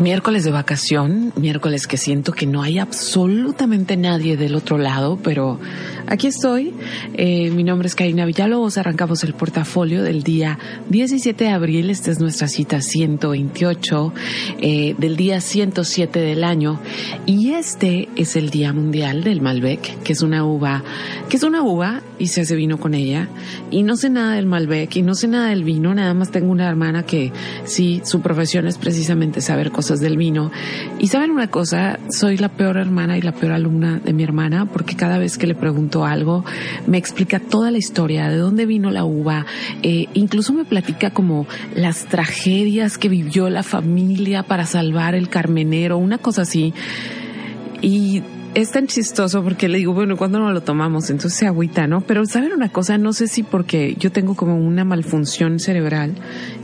Miércoles de vacación, miércoles que siento que no hay absolutamente nadie del otro lado, pero aquí estoy. Eh, mi nombre es Karina Villalobos, arrancamos el portafolio del día 17 de abril, esta es nuestra cita 128 eh, del día 107 del año. Y este es el Día Mundial del Malbec, que es una uva, que es una uva y se hace vino con ella. Y no sé nada del Malbec y no sé nada del vino, nada más tengo una hermana que sí, su profesión es precisamente saber cosas del vino. Y saben una cosa, soy la peor hermana y la peor alumna de mi hermana porque cada vez que le pregunto algo me explica toda la historia, de dónde vino la uva, eh, incluso me platica como las tragedias que vivió la familia para salvar el carmenero, una cosa así. Y es tan chistoso porque le digo, bueno, ¿cuándo no lo tomamos? Entonces se agüita, ¿no? Pero saben una cosa, no sé si porque yo tengo como una malfunción cerebral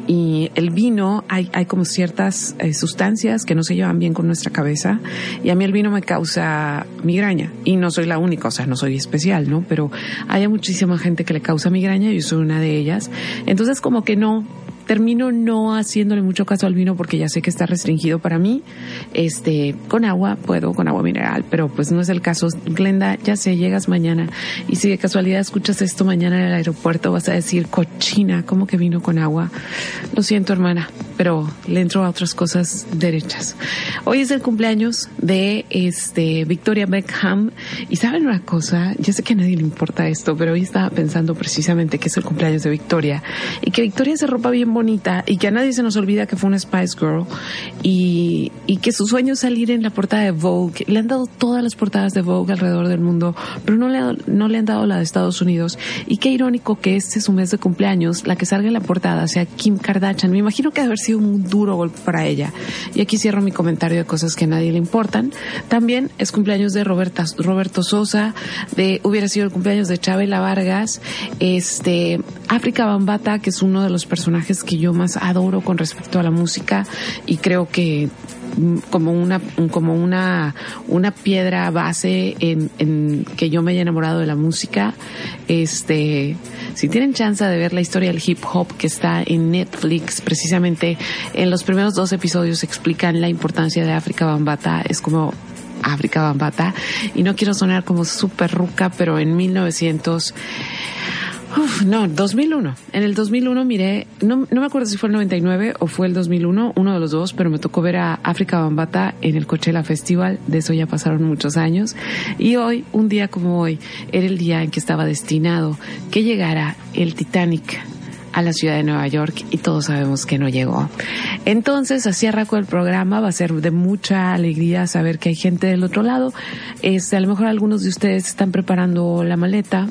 y el vino, hay, hay como ciertas eh, sustancias que no se llevan bien con nuestra cabeza y a mí el vino me causa migraña y no soy la única, o sea, no soy especial, ¿no? Pero hay muchísima gente que le causa migraña, yo soy una de ellas. Entonces como que no, termino no haciéndole mucho caso al vino porque ya sé que está restringido para mí. Este, con agua puedo, con agua mineral, pero pues no es el caso. Glenda, ya sé, llegas mañana y si de casualidad escuchas esto mañana en el aeropuerto vas a decir cochina, ¿cómo que vino con agua? Lo siento, hermana, pero le entro a otras cosas derechas. Hoy es el cumpleaños de este Victoria Beckham y saben una cosa, ya sé que a nadie le importa esto, pero hoy estaba pensando precisamente que es el cumpleaños de Victoria y que Victoria se ropa bien bonita y que a nadie se nos olvida que fue una Spice Girl y, que su sueño es salir en la portada de Vogue. Le han dado todas las portadas de Vogue alrededor del mundo, pero no le, no le han dado la de Estados Unidos. Y qué irónico que este es su mes de cumpleaños, la que salga en la portada sea Kim Kardashian. Me imagino que debe haber sido un duro golpe para ella. Y aquí cierro mi comentario de cosas que a nadie le importan. También es cumpleaños de Roberta, Roberto Sosa, de hubiera sido el cumpleaños de Chabela Vargas, este, África Bambata, que es uno de los personajes que yo más adoro con respecto a la música y creo que mm, como una como una una piedra base en, que yo me haya enamorado de la música este si tienen chance de ver la historia del hip hop que está en Netflix precisamente en los primeros dos episodios explican la importancia de África Bambata es como África Bambata y no quiero sonar como súper ruca pero en 1900 Uf, no, 2001. En el 2001 miré, no, no me acuerdo si fue el 99 o fue el 2001, uno de los dos, pero me tocó ver a África Bambata en el Coachella Festival. De eso ya pasaron muchos años. Y hoy, un día como hoy, era el día en que estaba destinado que llegara el Titanic a la ciudad de Nueva York y todos sabemos que no llegó. Entonces, así arrancó el programa, va a ser de mucha alegría saber que hay gente del otro lado. Este, a lo mejor algunos de ustedes están preparando la maleta,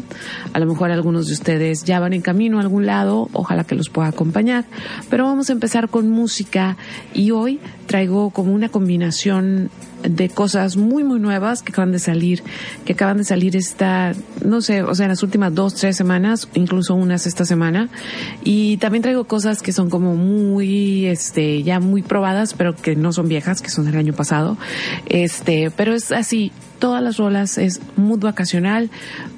a lo mejor algunos de ustedes ya van en camino a algún lado, ojalá que los pueda acompañar, pero vamos a empezar con música y hoy traigo como una combinación de cosas muy muy nuevas que acaban de salir, que acaban de salir esta, no sé, o sea, en las últimas dos, tres semanas, incluso unas esta semana. Y también traigo cosas que son como muy, este, ya muy probadas, pero que no son viejas, que son del año pasado. Este, pero es así, todas las rolas es mood vacacional,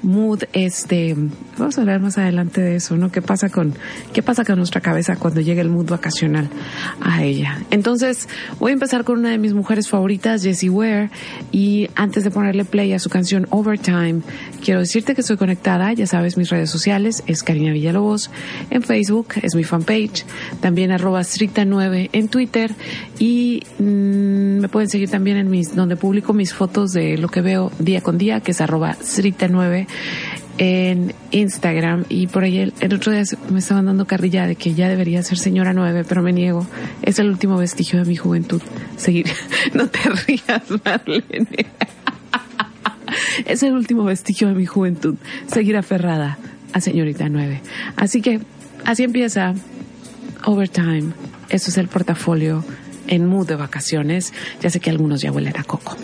mood este, vamos a hablar más adelante de eso, ¿no? ¿Qué pasa con, qué pasa con nuestra cabeza cuando llega el mood vacacional a ella? Entonces, voy a empezar con una de mis mujeres favoritas, Jessie Ware, y antes de ponerle play a su canción Overtime, quiero decirte que estoy conectada, ya sabes, mis redes sociales es Karina Villalobos, en Facebook es mi fanpage, también arroba stricta9 en Twitter y mm, me pueden seguir también en mis, donde publico mis fotos de lo que veo día con día, que es arroba stricta9 en Instagram y por ahí el, otro día me estaban dando carrilla de que ya debería ser señora nueve, pero me niego. Es el último vestigio de mi juventud. Seguir. No te rías, Marlene. Es el último vestigio de mi juventud. Seguir aferrada a señorita nueve. Así que así empieza Overtime. Eso es el portafolio en mood de vacaciones. Ya sé que algunos ya huelen a coco.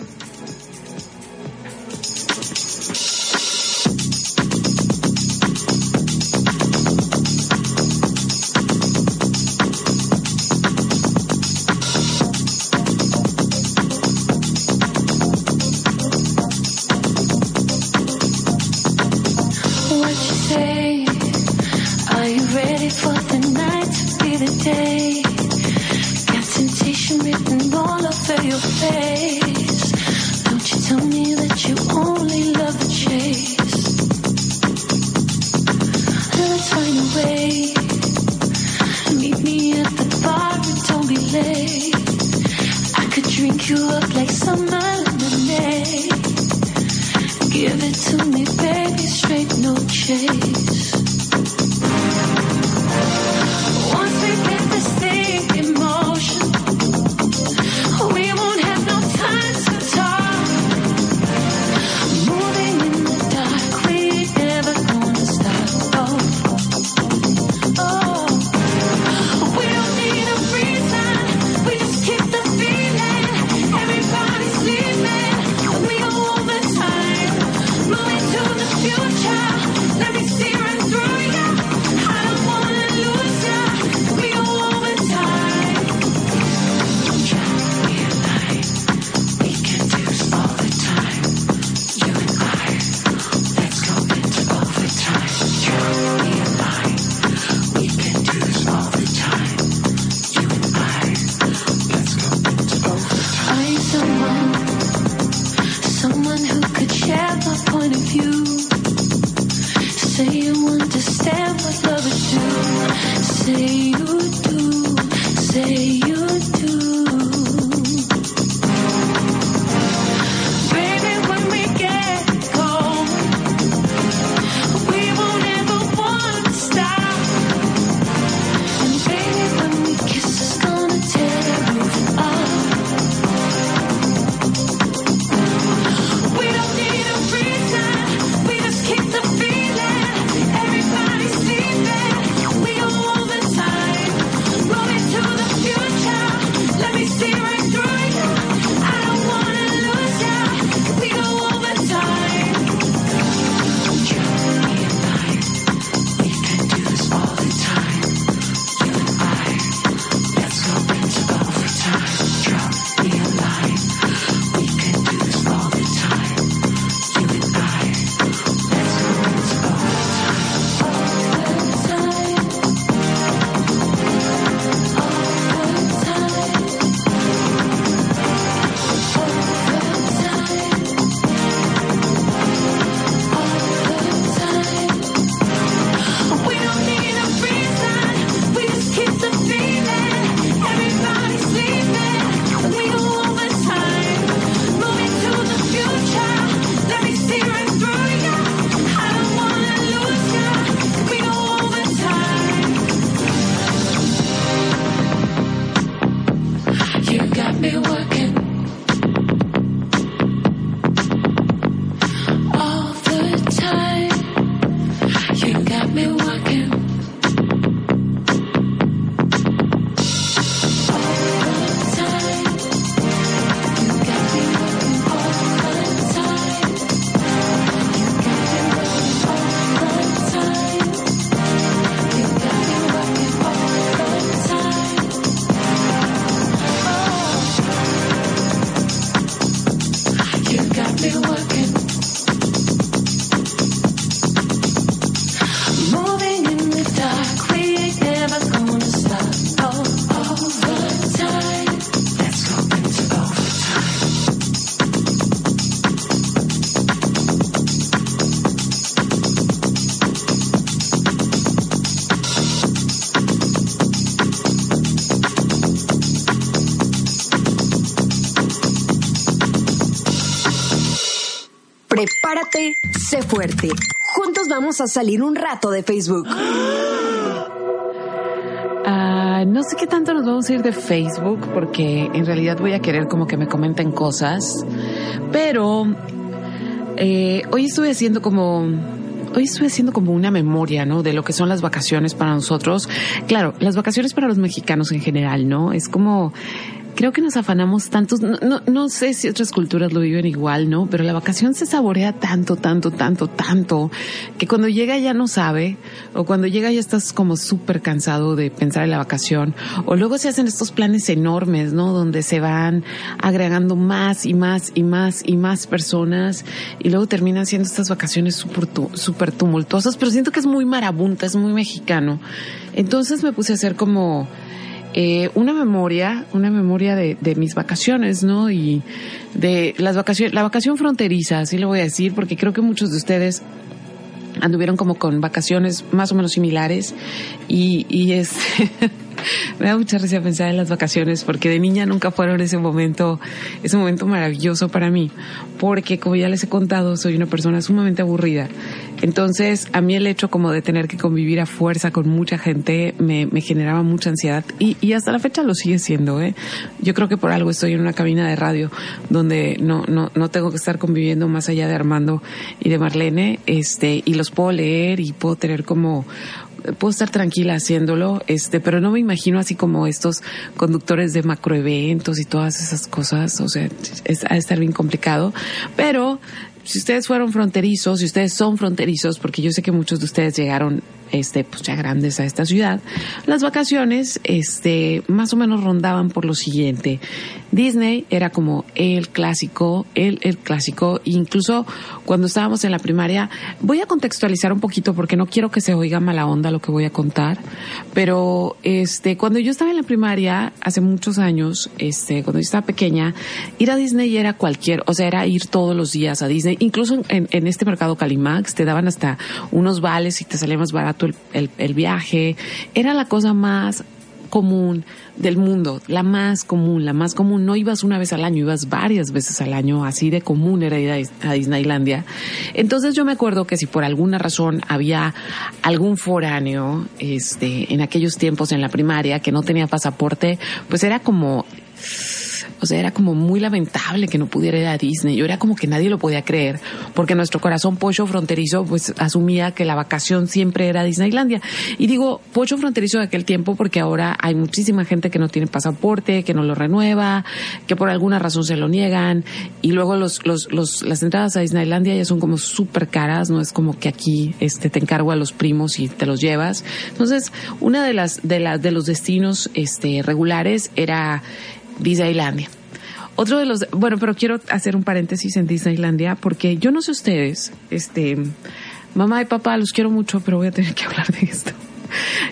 Juntos vamos a salir un rato de Facebook. Ah, no sé qué tanto nos vamos a ir de Facebook porque en realidad voy a querer como que me comenten cosas. Pero eh, hoy estuve haciendo como hoy estoy haciendo como una memoria, ¿no? De lo que son las vacaciones para nosotros. Claro, las vacaciones para los mexicanos en general, ¿no? Es como creo que nos afanamos tantos, no, no, no, sé si otras culturas lo viven igual, ¿no? Pero la vacación se saborea tanto, tanto, tanto, tanto, que cuando llega ya no sabe, o cuando llega ya estás como súper cansado de pensar en la vacación, o luego se hacen estos planes enormes, ¿no? Donde se van agregando más y más y más y más personas, y luego terminan siendo estas vacaciones súper super tumultuosas, pero siento que es muy marabunta, es muy mexicano. Entonces me puse a hacer como eh, una memoria, una memoria de, de, mis vacaciones, ¿no? Y de las vacaciones, la vacación fronteriza, así lo voy a decir, porque creo que muchos de ustedes anduvieron como con vacaciones más o menos similares y, y es me da mucha risa pensar en las vacaciones porque de niña nunca fueron ese momento, ese momento maravilloso para mí, porque como ya les he contado, soy una persona sumamente aburrida. Entonces, a mí el hecho como de tener que convivir a fuerza con mucha gente me, generaba mucha ansiedad y, y, hasta la fecha lo sigue siendo, ¿eh? Yo creo que por algo estoy en una cabina de radio donde no, no, no tengo que estar conviviendo más allá de Armando y de Marlene, este, y los puedo leer y puedo tener como puedo estar tranquila haciéndolo, este, pero no me imagino así como estos conductores de macroeventos y todas esas cosas, o sea, es, a estar bien complicado, pero si ustedes fueron fronterizos, si ustedes son fronterizos, porque yo sé que muchos de ustedes llegaron este, pues ya grandes a esta ciudad, las vacaciones, este, más o menos rondaban por lo siguiente. Disney era como el clásico, el, el clásico, incluso cuando estábamos en la primaria, voy a contextualizar un poquito porque no quiero que se oiga mala onda lo que voy a contar, pero este, cuando yo estaba en la primaria, hace muchos años, este, cuando yo estaba pequeña, ir a Disney era cualquier, o sea, era ir todos los días a Disney, incluso en, en este mercado Calimax te daban hasta unos vales y te salía más barato el, el, el, viaje, era la cosa más común del mundo, la más común, la más común. No ibas una vez al año, ibas varias veces al año, así de común era ir a Disneylandia. Entonces yo me acuerdo que si por alguna razón había algún foráneo, este, en aquellos tiempos en la primaria que no tenía pasaporte, pues era como o sea, era como muy lamentable que no pudiera ir a Disney. Yo era como que nadie lo podía creer, porque nuestro corazón pollo fronterizo pues asumía que la vacación siempre era Disneylandia. Y digo pollo fronterizo de aquel tiempo porque ahora hay muchísima gente que no tiene pasaporte, que no lo renueva, que por alguna razón se lo niegan. Y luego los, los, los, las entradas a Disneylandia ya son como súper caras, no es como que aquí este, te encargo a los primos y te los llevas. Entonces, una de las, de las, de los destinos este, regulares era Disneylandia. Otro de los, bueno, pero quiero hacer un paréntesis en Disneylandia porque yo no sé ustedes, este, mamá y papá los quiero mucho, pero voy a tener que hablar de esto.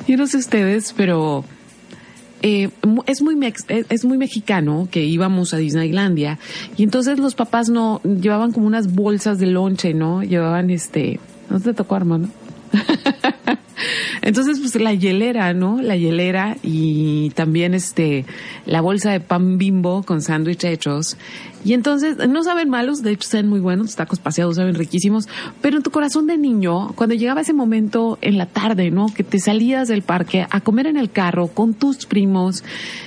Yo no sé ustedes, pero eh, es muy es muy mexicano que íbamos a Disneylandia y entonces los papás no llevaban como unas bolsas de lonche, ¿no? Llevaban este, ¿no te tocó hermano? Entonces, pues la hielera, ¿no? La hielera y también este, la bolsa de pan bimbo con sándwich hechos. Y entonces, no saben malos, de hecho saben muy buenos, tacos paseados saben riquísimos, pero en tu corazón de niño, cuando llegaba ese momento en la tarde, ¿no? Que te salías del parque a comer en el carro con tus primos,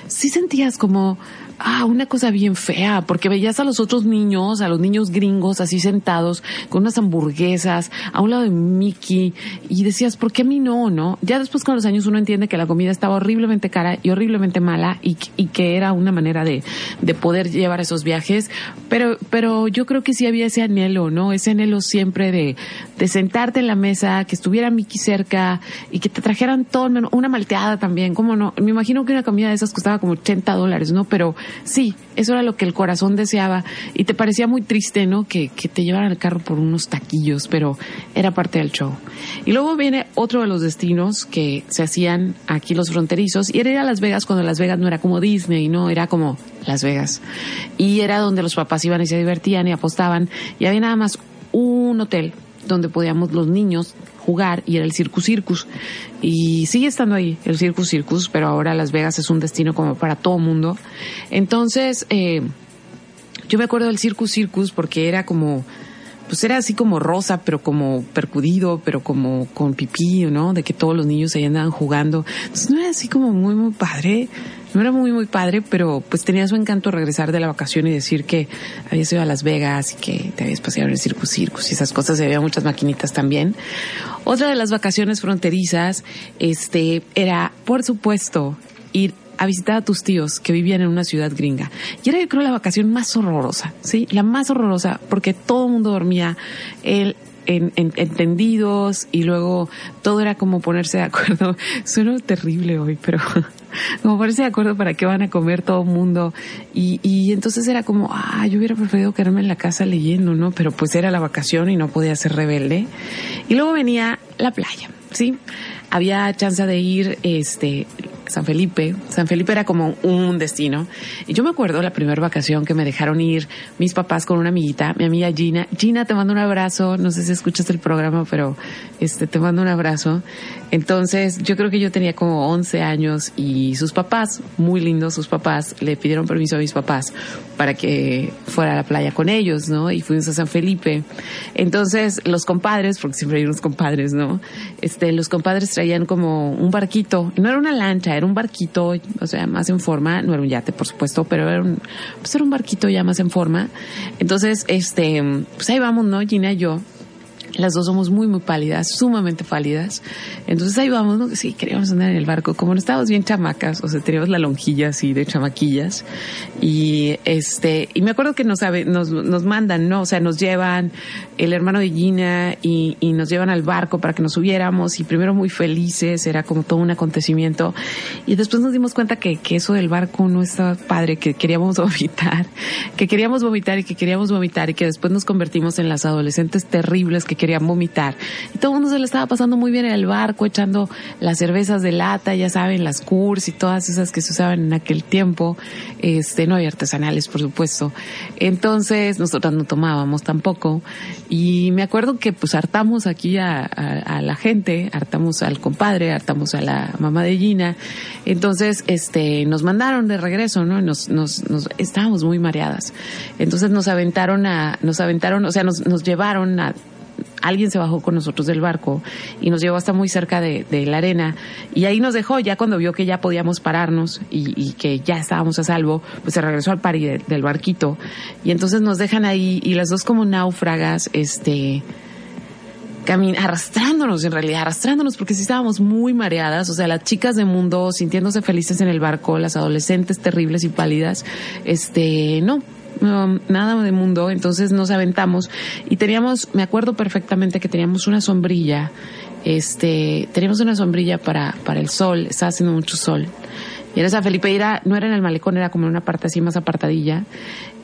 sí sentías como, ah, una cosa bien fea, porque veías a los otros niños, a los niños gringos así sentados con unas hamburguesas a un lado de Mickey y decías, ¿por qué a mí no, no? Ya después con los años uno entiende que la comida estaba horriblemente cara y horriblemente mala y, y que era una manera de, de poder llevar esos viajes, pero, pero yo creo que sí había ese anhelo, ¿no? Ese anhelo siempre de, de sentarte en la mesa, que estuviera Mickey cerca y que te trajeran todo, una malteada también, ¿cómo no? Me imagino que una comida de esas costaba como 80 dólares, ¿no? Pero sí, eso era lo que el corazón deseaba y te parecía muy triste, ¿no? Que, que te llevaran el carro por unos taquillos, pero era parte del show. Y luego viene otro de los destinos que se hacían aquí los fronterizos y era ir a Las Vegas cuando Las Vegas no era como Disney, ¿no? Era como Las Vegas. Y era donde los papás iban y se divertían y apostaban y había nada más un hotel donde podíamos los niños jugar y era el Circus Circus. Y sigue estando ahí el Circus Circus, pero ahora Las Vegas es un destino como para todo mundo. Entonces, eh, yo me acuerdo del Circus Circus porque era como, pues era así como rosa, pero como percudido, pero como con pipí, ¿no? De que todos los niños ahí andaban jugando. Entonces no era así como muy, muy padre. No era muy, muy padre, pero pues tenía su encanto regresar de la vacación y decir que habías ido a Las Vegas y que te habías paseado en el Circus Circus y esas cosas. Y había muchas maquinitas también. Otra de las vacaciones fronterizas, este, era, por supuesto, ir a visitar a tus tíos que vivían en una ciudad gringa. Y era yo creo la vacación más horrorosa, ¿sí? La más horrorosa porque todo el mundo dormía. El, en, entendidos y luego todo era como ponerse de acuerdo. Suena terrible hoy, pero como ponerse de acuerdo para qué van a comer todo el mundo. Y, y entonces era como, ah, yo hubiera preferido quedarme en la casa leyendo, ¿no? Pero pues era la vacación y no podía ser rebelde. Y luego venía la playa, ¿sí? Había chance de ir, este, San Felipe. San Felipe era como un destino. Y yo me acuerdo la primera vacación que me dejaron ir mis papás con una amiguita, mi amiga Gina. Gina, te mando un abrazo. No sé si escuchas el programa, pero este, te mando un abrazo. Entonces, yo creo que yo tenía como 11 años y sus papás, muy lindos sus papás, le pidieron permiso a mis papás para que fuera a la playa con ellos, ¿no? Y fuimos a San Felipe. Entonces, los compadres, porque siempre hay unos compadres, ¿no? Este, los compadres traían como un barquito. No era una lancha, era un barquito, o sea, más en forma. No era un yate, por supuesto, pero era un, pues era un barquito ya más en forma. Entonces, este, pues ahí vamos, ¿no? Gina y yo las dos somos muy, muy pálidas, sumamente pálidas. Entonces ahí vamos, ¿no? Sí, queríamos andar en el barco. Como no estábamos bien chamacas, o sea, teníamos la lonjilla así de chamaquillas. Y este, y me acuerdo que nos, nos, nos mandan, ¿no? O sea, nos llevan el hermano de Gina y, y nos llevan al barco para que nos subiéramos. Y primero muy felices, era como todo un acontecimiento. Y después nos dimos cuenta que, que eso del barco no estaba padre, que queríamos vomitar, que queríamos vomitar y que queríamos vomitar y que después nos convertimos en las adolescentes terribles que querían vomitar. Y todo el mundo se le estaba pasando muy bien en el barco, echando las cervezas de lata, ya saben, las Kurs y todas esas que se usaban en aquel tiempo. Este, no hay artesanales, por supuesto. Entonces, nosotras no tomábamos tampoco. Y me acuerdo que pues hartamos aquí a, a, la gente, hartamos al compadre, hartamos a la mamá de Gina. Entonces, este, nos mandaron de regreso, ¿no? Nos, nos, nos, estábamos muy mareadas. Entonces nos aventaron a, nos aventaron, o sea, nos, nos llevaron a alguien se bajó con nosotros del barco y nos llevó hasta muy cerca de, la arena y ahí nos dejó ya cuando vio que ya podíamos pararnos y, que ya estábamos a salvo, pues se regresó al pari del barquito y entonces nos dejan ahí y las dos como náufragas, este, arrastrándonos en realidad, arrastrándonos porque sí estábamos muy mareadas, o sea, las chicas de mundo sintiéndose felices en el barco, las adolescentes terribles y pálidas, este, no, nada de mundo, entonces nos aventamos y teníamos, me acuerdo perfectamente que teníamos una sombrilla, este, teníamos una sombrilla para, para el sol, estaba haciendo mucho sol. Y era esa Felipe, era, no era en el malecón, era como en una parte así más apartadilla.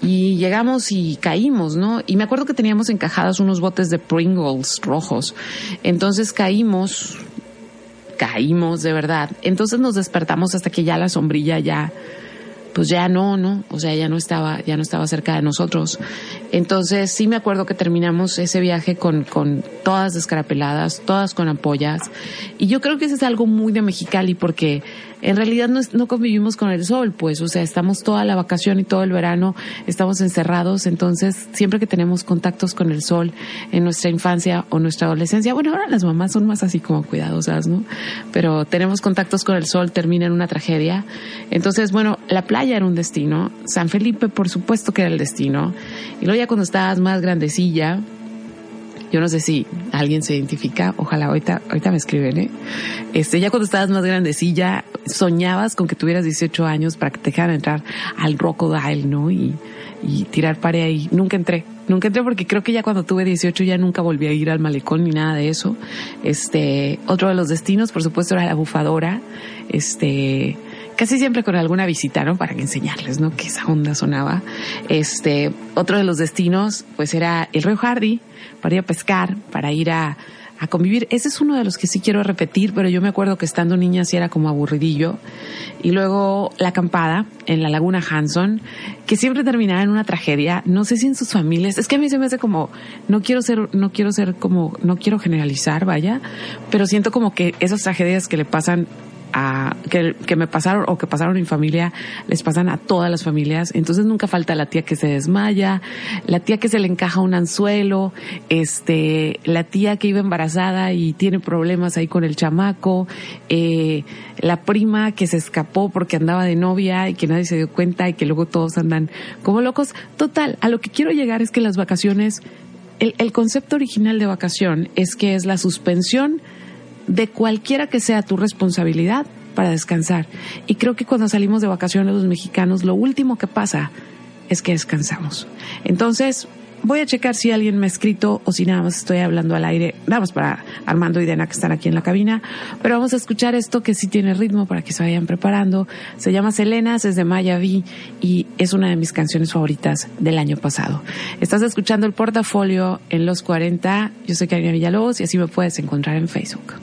Y llegamos y caímos, ¿no? Y me acuerdo que teníamos encajados unos botes de Pringles rojos. Entonces caímos, caímos de verdad. Entonces nos despertamos hasta que ya la sombrilla ya pues ya no, ¿no? O sea, ya no estaba, ya no estaba cerca de nosotros. Entonces sí me acuerdo que terminamos ese viaje con, con todas descarapeladas, todas con ampollas. Y yo creo que eso es algo muy de Mexicali porque en realidad no, no convivimos con el sol, pues, o sea, estamos toda la vacación y todo el verano, estamos encerrados, entonces siempre que tenemos contactos con el sol en nuestra infancia o nuestra adolescencia, bueno, ahora las mamás son más así como cuidadosas, ¿no? Pero tenemos contactos con el sol, termina en una tragedia. Entonces, bueno, la playa era un destino, San Felipe por supuesto que era el destino, y luego ya cuando estabas más grandecilla, yo no sé si alguien se identifica, ojalá ahorita, ahorita me escriben, ¿eh? Este, ya cuando estabas más grandecilla, soñabas con que tuvieras 18 años para que te dejaran entrar al Crocodile, ¿no? Y, y tirar pare ahí. Nunca entré, nunca entré porque creo que ya cuando tuve 18 ya nunca volví a ir al malecón ni nada de eso. Este, otro de los destinos, por supuesto, era la bufadora. Este, casi siempre con alguna visita, ¿no? Para enseñarles, ¿no? Que esa onda sonaba. Este, otro de los destinos, pues era el río Hardy, para ir a pescar, para ir a, a convivir. Ese es uno de los que sí quiero repetir, pero yo me acuerdo que estando niña sí era como aburridillo. Y luego la acampada en la Laguna Hanson, que siempre terminaba en una tragedia. No sé si en sus familias, es que a mí se me hace como, no quiero ser, no quiero ser como, no quiero generalizar, vaya, pero siento como que esas tragedias que le pasan a, que, que me pasaron o que pasaron en mi familia, les pasan a todas las familias. Entonces nunca falta la tía que se desmaya, la tía que se le encaja un anzuelo, este, la tía que iba embarazada y tiene problemas ahí con el chamaco, eh, la prima que se escapó porque andaba de novia y que nadie se dio cuenta y que luego todos andan como locos. Total, a lo que quiero llegar es que las vacaciones, el, el concepto original de vacación es que es la suspensión de cualquiera que sea tu responsabilidad para descansar. Y creo que cuando salimos de vacaciones los mexicanos, lo último que pasa es que descansamos. Entonces, voy a checar si alguien me ha escrito o si nada más estoy hablando al aire, nada más para Armando y Dena que están aquí en la cabina, pero vamos a escuchar esto que sí tiene ritmo para que se vayan preparando. Se llama Selenas, es de Maya V y es una de mis canciones favoritas del año pasado. Estás escuchando el portafolio en los 40, yo soy Karina Villalobos y así me puedes encontrar en Facebook.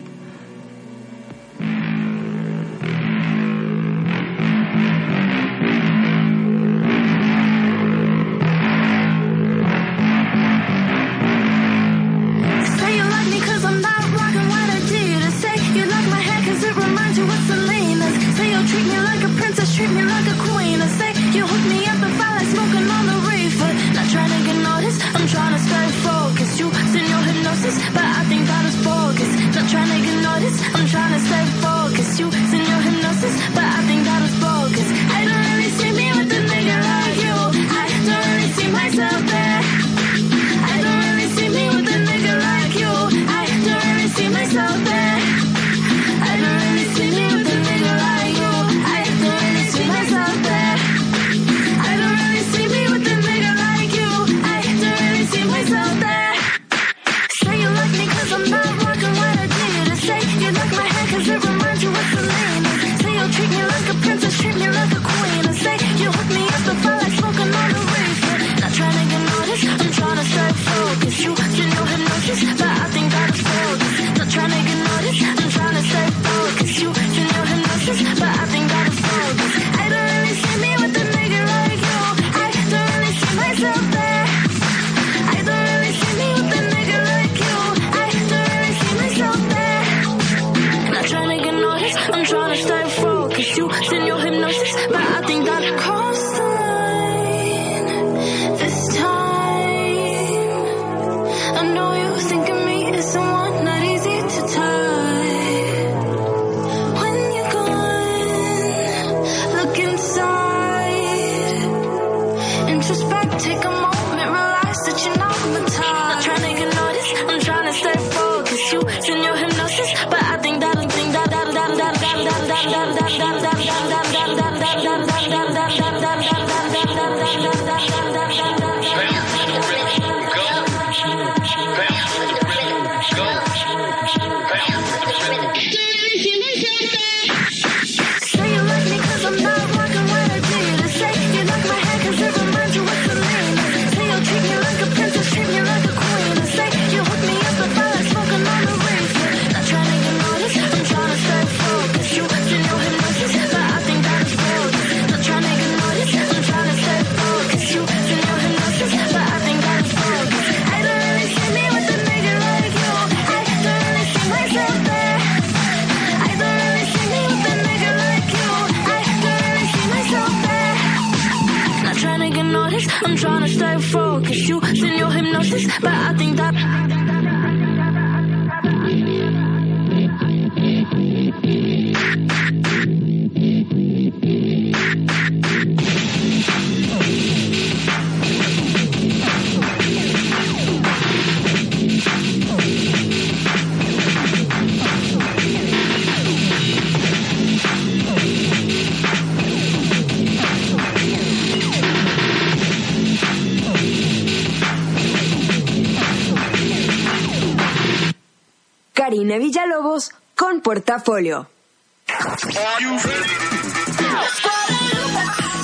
Karina Villalobos con Portafolio.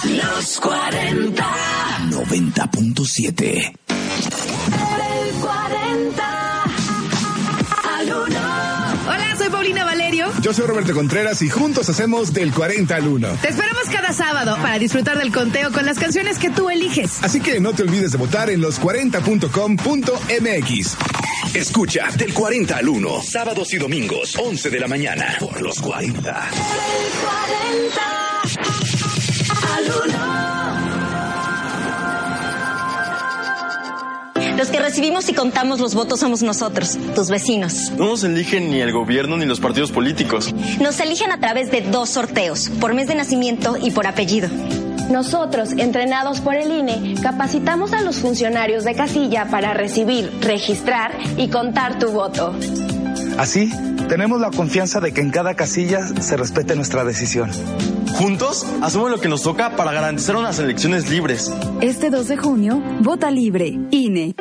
Los 40 90.7 El 40 al 1. Hola, soy Paulina Valerio. Yo Yo soy Roberto Contreras y juntos hacemos del 40 al 1. Te esperamos cada sábado para disfrutar del conteo con las canciones que tú eliges. Así que no te olvides de votar en los40.com.mx. Escucha del 40 al 1, sábados y domingos, 11 de la mañana, por los 40. Los que recibimos y contamos los votos somos nosotros, tus vecinos. No nos eligen ni el gobierno ni los partidos políticos. Nos eligen a través de dos sorteos, por mes de nacimiento y por apellido. Nosotros, entrenados por el INE, capacitamos a los funcionarios de casilla para recibir, registrar y contar tu voto. Así, tenemos la confianza de que en cada casilla se respete nuestra decisión. Juntos, hacemos lo que nos toca para garantizar unas elecciones libres. Este 2 de junio, vota libre, INE.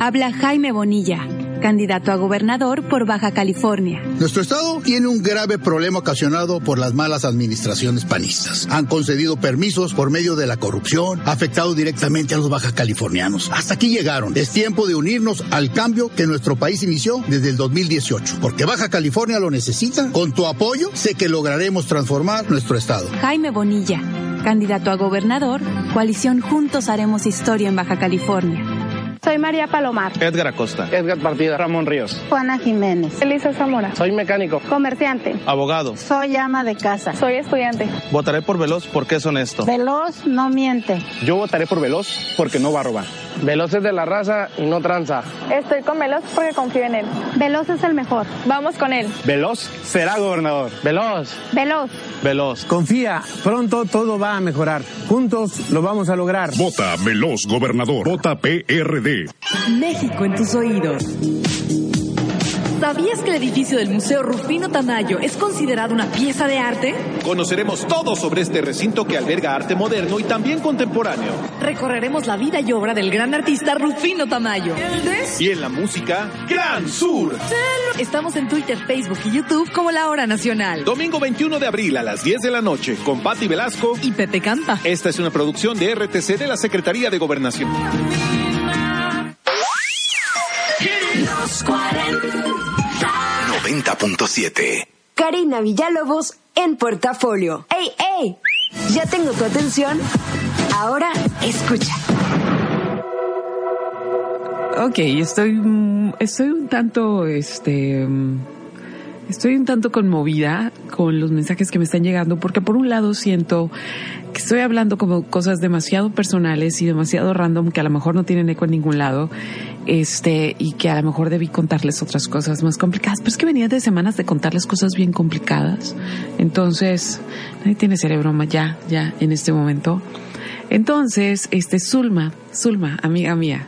Habla Jaime Bonilla, candidato a gobernador por Baja California. Nuestro estado tiene un grave problema ocasionado por las malas administraciones panistas. Han concedido permisos por medio de la corrupción, afectado directamente a los baja californianos. Hasta aquí llegaron. Es tiempo de unirnos al cambio que nuestro país inició desde el 2018, porque Baja California lo necesita. Con tu apoyo, sé que lograremos transformar nuestro estado. Jaime Bonilla, candidato a gobernador, coalición Juntos Haremos Historia en Baja California. Soy María Palomar. Edgar Acosta. Edgar Partida. Ramón Ríos. Juana Jiménez. Elisa Zamora. Soy mecánico. Comerciante. Abogado. Soy ama de casa. Soy estudiante. Votaré por Veloz porque es honesto. Veloz no miente. Yo votaré por Veloz porque no va a robar. Veloz es de la raza y no tranza. Estoy con Veloz porque confío en él. Veloz es el mejor. Vamos con él. Veloz será gobernador. Veloz. Veloz. Veloz. Confía, pronto todo va a mejorar. Juntos lo vamos a lograr. Vota Veloz Gobernador. Vota PRD. México en tus oídos. ¿Sabías que el edificio del Museo Rufino Tamayo es considerado una pieza de arte? Conoceremos todo sobre este recinto que alberga arte moderno y también contemporáneo. Recorreremos la vida y obra del gran artista Rufino Tamayo. Y en la música, Gran Sur. Estamos en Twitter, Facebook y YouTube como La Hora Nacional. Domingo 21 de abril a las 10 de la noche con Patti Velasco y Pepe Campa. Esta es una producción de RTC de la Secretaría de Gobernación. 90.7. Karina Villalobos en Portafolio. ¡Ey, ey! ¿Ya tengo tu atención? Ahora escucha. Ok, estoy, estoy un tanto, este, estoy un tanto conmovida con los mensajes que me están llegando porque por un lado siento que estoy hablando como cosas demasiado personales y demasiado random que a lo mejor no tienen eco en ningún lado, este, y que a lo mejor debí contarles otras cosas más complicadas, pero es que venía de semanas de contarles cosas bien complicadas. Entonces, nadie tiene cerebro ya, ya, en este momento. Entonces, este, Zulma, Zulma, amiga mía,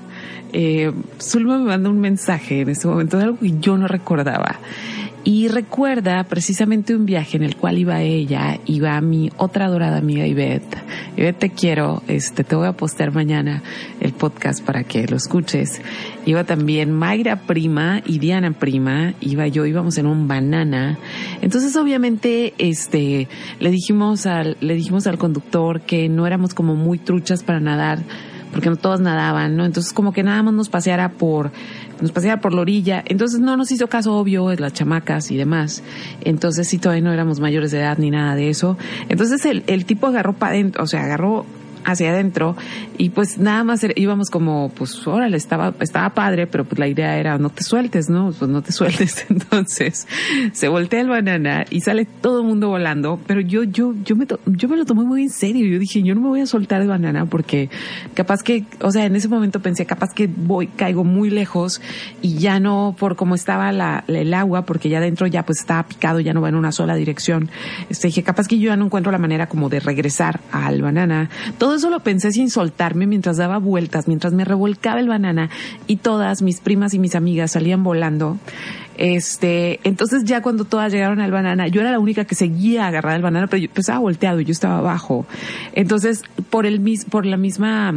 eh, Zulma me manda un mensaje en este momento de algo que yo no recordaba. Y recuerda precisamente un viaje en el cual iba ella, iba mi otra adorada amiga Ivette. Ivette, te quiero, este, te voy a postear mañana el podcast para que lo escuches. Iba también Mayra Prima y Diana Prima, iba yo, íbamos en un banana. Entonces, obviamente, este, le dijimos al, le dijimos al conductor que no éramos como muy truchas para nadar, porque no todos nadaban, ¿no? Entonces, como que nada más nos paseara por, nos paseaba por la orilla, entonces no nos hizo caso obvio las chamacas y demás, entonces sí todavía no éramos mayores de edad ni nada de eso, entonces el, el tipo agarró para adentro, o sea, agarró hacia adentro y pues nada más íbamos como pues órale estaba estaba padre pero pues la idea era no te sueltes no pues no te sueltes entonces se voltea el banana y sale todo el mundo volando pero yo yo yo me yo me lo tomé muy en serio. Yo dije yo no me voy a soltar el banana porque capaz que o sea en ese momento pensé capaz que voy caigo muy lejos y ya no por como estaba la, el agua porque ya dentro ya pues estaba picado ya no va en una sola dirección este dije capaz que yo ya no encuentro la manera como de regresar al banana todo eso lo pensé sin soltarme mientras daba vueltas, mientras me revolcaba el banana y todas mis primas y mis amigas salían volando. Este, entonces ya cuando todas llegaron al banana, yo era la única que seguía agarrada al banana, pero yo pues, estaba volteado y yo estaba abajo. Entonces, por el mis, por la misma,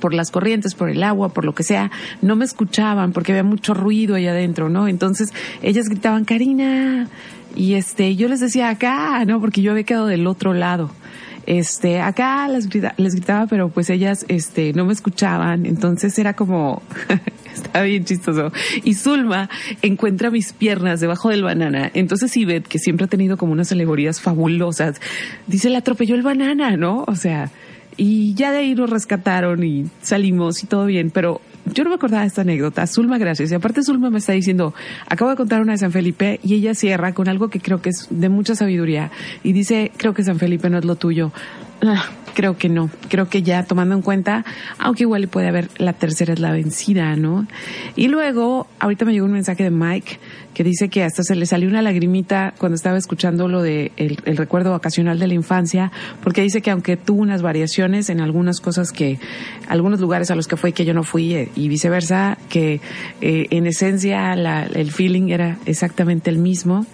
por las corrientes, por el agua, por lo que sea, no me escuchaban porque había mucho ruido ahí adentro, ¿no? Entonces ellas gritaban, Karina, y este, yo les decía acá, ¿no? Porque yo había quedado del otro lado este, acá les, grita, les gritaba, pero pues ellas, este, no me escuchaban, entonces era como, Está bien chistoso. Y Zulma encuentra mis piernas debajo del banana. Entonces Ivette, que siempre ha tenido como unas alegorías fabulosas, dice, le atropelló el banana, ¿no? O sea, y ya de ahí nos rescataron y salimos y todo bien, pero yo no me acordaba de esta anécdota. Zulma, gracias. Y aparte Zulma me está diciendo, acabo de contar una de San Felipe y ella cierra con algo que creo que es de mucha sabiduría y dice, creo que San Felipe no es lo tuyo. Creo que no. Creo que ya tomando en cuenta, aunque igual puede haber la tercera es la vencida, ¿no? Y luego, ahorita me llegó un mensaje de Mike que dice que hasta se le salió una lagrimita cuando estaba escuchando lo de el, recuerdo vacacional de la infancia, porque dice que aunque tuvo unas variaciones en algunas cosas que, algunos lugares a los que fue y que yo no fui eh, y viceversa, que eh, en esencia la, el feeling era exactamente el mismo.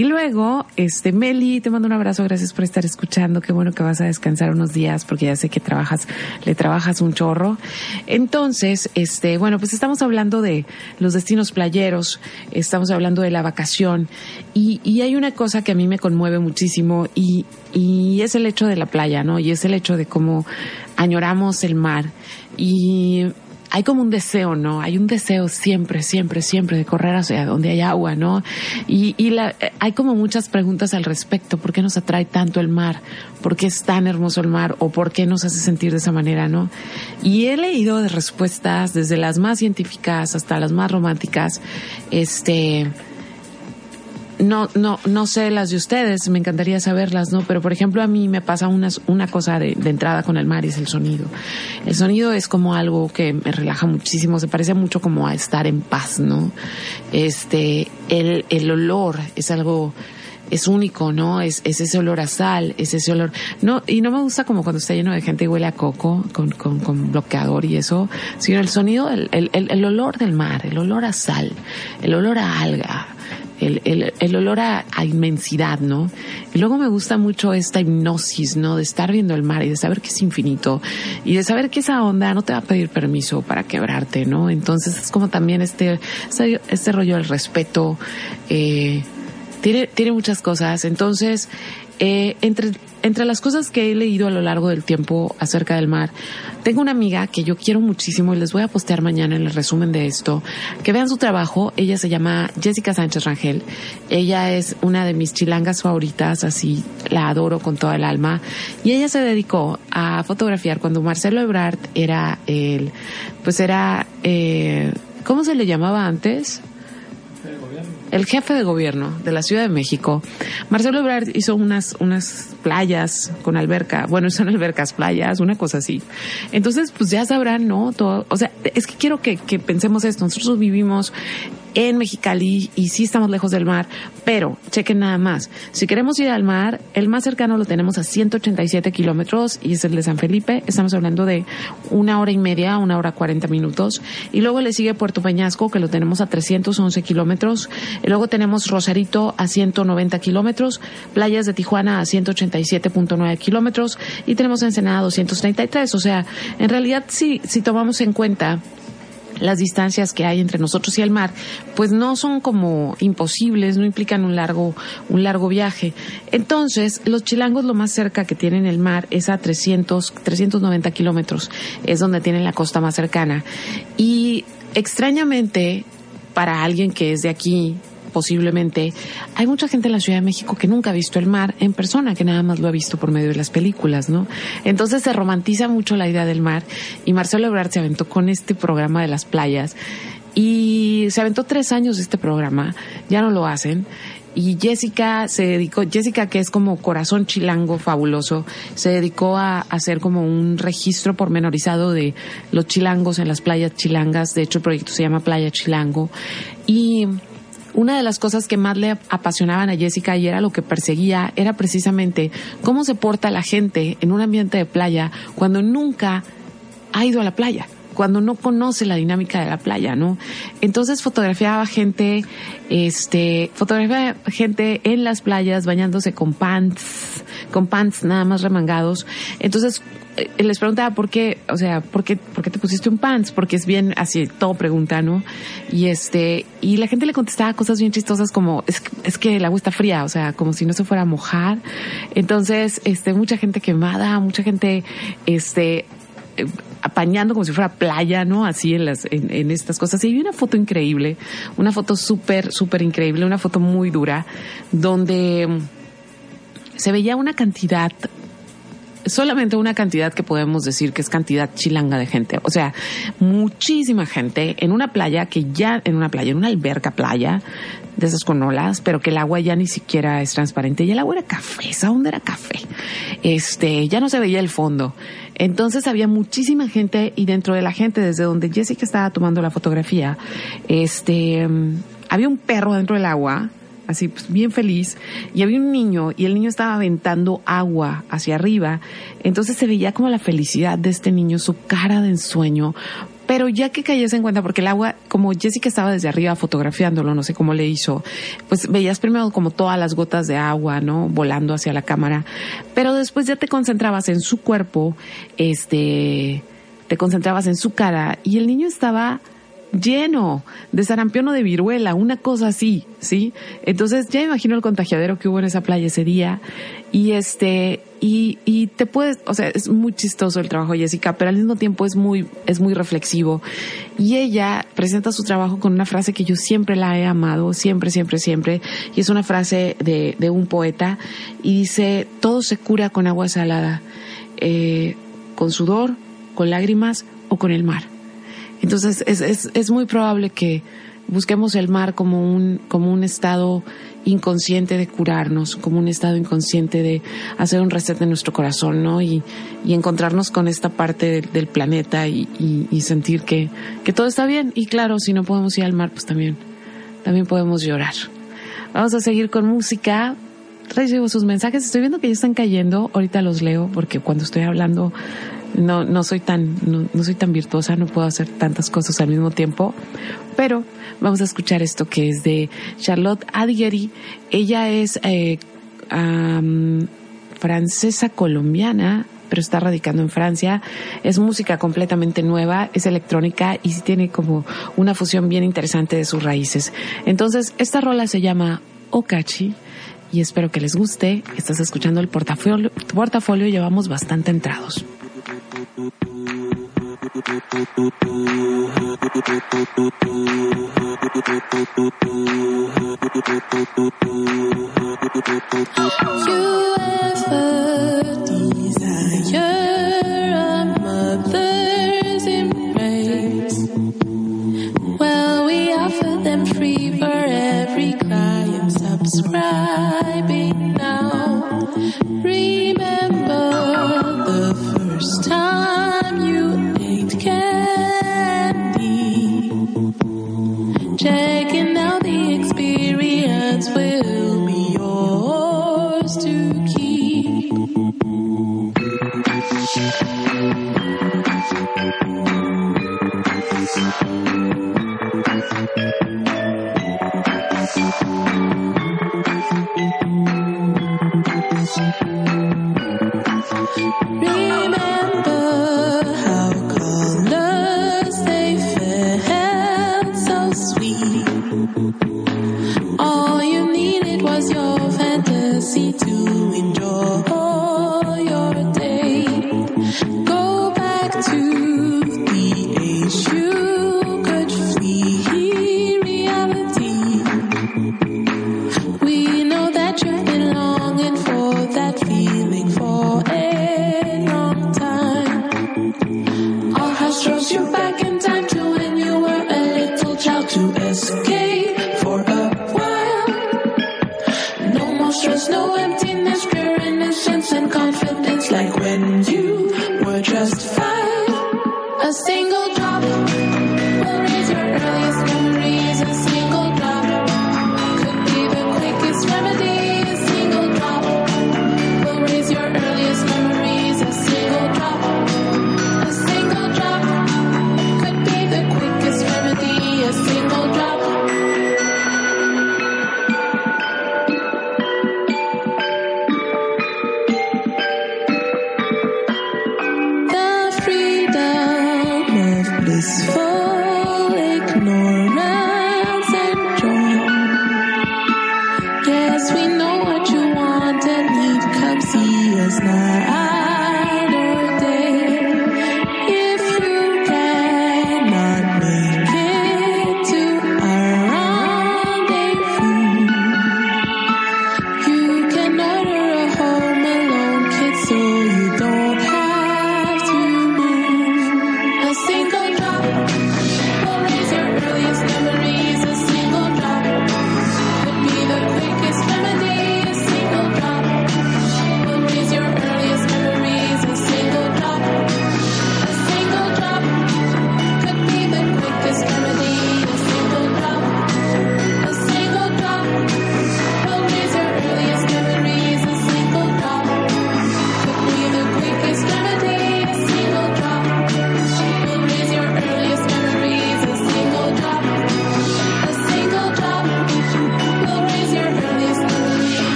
Y luego, este, Meli, te mando un abrazo, gracias por estar escuchando, qué bueno que vas a descansar unos días porque ya sé que trabajas, le trabajas un chorro. Entonces, este, bueno, pues estamos hablando de los destinos playeros, estamos hablando de la vacación y, y hay una cosa que a mí me conmueve muchísimo y, y es el hecho de la playa, ¿no? Y es el hecho de cómo añoramos el mar y hay como un deseo, ¿no? Hay un deseo siempre, siempre, siempre de correr hacia donde hay agua, ¿no? Y, y la, hay como muchas preguntas al respecto. ¿Por qué nos atrae tanto el mar? ¿Por qué es tan hermoso el mar? ¿O por qué nos hace sentir de esa manera, no? Y he leído de respuestas desde las más científicas hasta las más románticas, este, no, no, no sé las de ustedes, me encantaría saberlas, ¿no? Pero por ejemplo a mí me pasa una, una cosa de, entrada con el mar es el sonido. El sonido es como algo que me relaja muchísimo, se parece mucho como a estar en paz, ¿no? Este, el, el olor es algo, es único, ¿no? Es, es ese olor a sal, es ese olor. No, y no me gusta como cuando está lleno de gente y huele a coco con, con, con bloqueador y eso, sino el sonido, el, el, el olor del mar, el olor a sal, el olor a alga, el, el, el, olor a, inmensidad, ¿no? Y luego me gusta mucho esta hipnosis, ¿no? De estar viendo el mar y de saber que es infinito y de saber que esa onda no te va a pedir permiso para quebrarte, ¿no? Entonces es como también este, este rollo del respeto, eh, tiene, tiene muchas cosas. Entonces, eh, entre, entre las cosas que he leído a lo largo del tiempo acerca del mar, tengo una amiga que yo quiero muchísimo y les voy a postear mañana en el resumen de esto, que vean su trabajo. Ella se llama Jessica Sánchez Rangel. Ella es una de mis chilangas favoritas, así la adoro con toda el alma. Y ella se dedicó a fotografiar cuando Marcelo Ebrard era el, pues era, eh, ¿cómo se le llamaba antes? El jefe de gobierno de la Ciudad de México, Marcelo Ebrard hizo unas, unas playas con alberca, bueno, son albercas, playas, una cosa así. Entonces, pues ya sabrán, ¿no? Todo, o sea, es que quiero que, que pensemos esto. Nosotros vivimos en Mexicali y sí estamos lejos del mar, pero chequen nada más. Si queremos ir al mar, el más cercano lo tenemos a 187 kilómetros y es el de San Felipe. Estamos hablando de una hora y media, una hora 40 minutos. Y luego le sigue Puerto Peñasco, que lo tenemos a 311 kilómetros. Y luego tenemos Rosarito a 190 kilómetros, Playas de Tijuana a 187.9 kilómetros y tenemos Ensenada 233. O sea, en realidad, si, si tomamos en cuenta las distancias que hay entre nosotros y el mar, pues no son como imposibles, no implican un largo, un largo viaje. Entonces, los chilangos lo más cerca que tienen el mar es a 300, 390 kilómetros, es donde tienen la costa más cercana. Y extrañamente, para alguien que es de aquí, posiblemente, hay mucha gente en la Ciudad de México que nunca ha visto el mar en persona, que nada más lo ha visto por medio de las películas, ¿no? Entonces se romantiza mucho la idea del mar y Marcelo Ebrard se aventó con este programa de las playas y se aventó tres años este programa, ya no lo hacen y Jessica se dedicó, Jessica que es como corazón chilango fabuloso, se dedicó a hacer como un registro pormenorizado de los chilangos en las playas chilangas, de hecho el proyecto se llama Playa Chilango y una de las cosas que más le apasionaban a Jessica y era lo que perseguía era precisamente cómo se porta la gente en un ambiente de playa cuando nunca ha ido a la playa cuando no conoce la dinámica de la playa, ¿no? Entonces fotografiaba gente, este, fotografiaba gente en las playas bañándose con pants, con pants nada más remangados. Entonces les preguntaba por qué, o sea, ¿por qué, por qué te pusiste un pants? Porque es bien así, todo pregunta, ¿no? Y este, y la gente le contestaba cosas bien chistosas como, es, es que el agua está fría, o sea, como si no se fuera a mojar. Entonces, este, mucha gente quemada, mucha gente, este, bañando como si fuera playa, ¿no? Así en las, en, en estas cosas. Y hay una foto increíble, una foto súper, súper increíble, una foto muy dura, donde mm, se veía una cantidad solamente una cantidad que podemos decir que es cantidad chilanga de gente. O sea, muchísima gente en una playa que ya, en una playa, en una alberca playa, de esas con olas, pero que el agua ya ni siquiera es transparente. Y el agua era café, ¿esa dónde era café? Este, ya no se veía el fondo. Entonces había muchísima gente y dentro de la gente, desde donde Jessica estaba tomando la fotografía, este, mm, había un perro dentro del agua así pues, bien feliz, y había un niño y el niño estaba aventando agua hacia arriba, entonces se veía como la felicidad de este niño, su cara de ensueño, pero ya que cayese en cuenta, porque el agua, como Jessica estaba desde arriba fotografiándolo, no sé cómo le hizo, pues veías primero como todas las gotas de agua, ¿no? Volando hacia la cámara, pero después ya te concentrabas en su cuerpo, este, te concentrabas en su cara y el niño estaba lleno de sarampión o de viruela, una cosa así, ¿sí? Entonces ya imagino el contagiadero que hubo en esa playa ese día y este y, y te puedes, o sea, es muy chistoso el trabajo de Jessica, pero al mismo tiempo es muy es muy reflexivo y ella presenta su trabajo con una frase que yo siempre la he amado, siempre, siempre, siempre y es una frase de, de un poeta y dice todo se cura con agua salada, eh, con sudor, con lágrimas o con el mar. Entonces es, es, es muy probable que busquemos el mar como un, como un estado inconsciente de curarnos, como un estado inconsciente de hacer un reset de nuestro corazón, ¿no? Y, y encontrarnos con esta parte del, planeta y sentir que, que todo está bien. Y claro, si no podemos ir al mar, pues también, también podemos llorar. Vamos a seguir con música. Recibo sus mensajes. Estoy viendo que ya están cayendo. Ahorita los leo porque cuando estoy hablando no, no soy tan, no, no, soy tan virtuosa, no puedo hacer tantas cosas al mismo tiempo, pero vamos a escuchar esto que es de Charlotte Adighieri. Ella es eh, um, francesa colombiana, pero está radicando en Francia. Es música completamente nueva, es electrónica y tiene como una fusión bien interesante de sus raíces. Entonces, esta rola se llama Okachi y espero que les guste. Estás escuchando el portafolio, portafolio llevamos bastante entrados. Well, we offer them free for every cry. I'm subscribing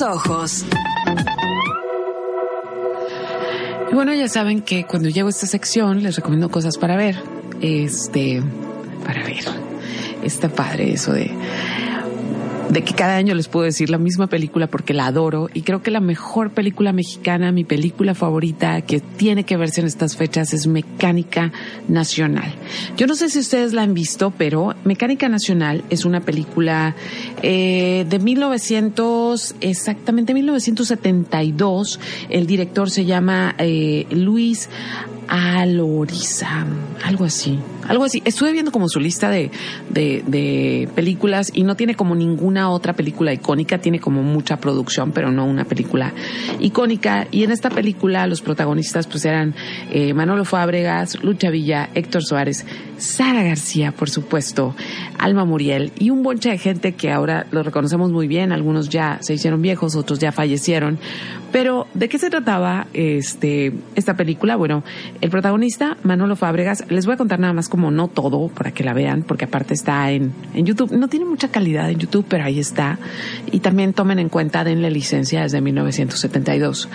ojos. Y bueno, ya saben que cuando llego a esta sección les recomiendo cosas para ver. Este, para ver. Está padre eso de de que cada año les puedo decir la misma película porque la adoro y creo que la mejor película mexicana, mi película favorita que tiene que verse en estas fechas es Mecánica Nacional. Yo no sé si ustedes la han visto, pero Mecánica Nacional es una película eh, de 1900, exactamente 1972. El director se llama eh, Luis Aloriza, algo así, algo así. Estuve viendo como su lista de, de, de, películas y no tiene como ninguna otra película icónica, tiene como mucha producción, pero no una película icónica. Y en esta película los protagonistas pues eran eh, Manolo Fábregas, Lucha Villa, Héctor Suárez, Sara García, por supuesto, Alma Muriel y un bonche de gente que ahora lo reconocemos muy bien, algunos ya se hicieron viejos, otros ya fallecieron. Pero, ¿de qué se trataba este, esta película? Bueno, el protagonista, Manolo Fábregas, les voy a contar nada más como no todo para que la vean, porque aparte está en, en YouTube. No tiene mucha calidad en YouTube, pero ahí está. Y también tomen en cuenta, denle licencia desde 1972.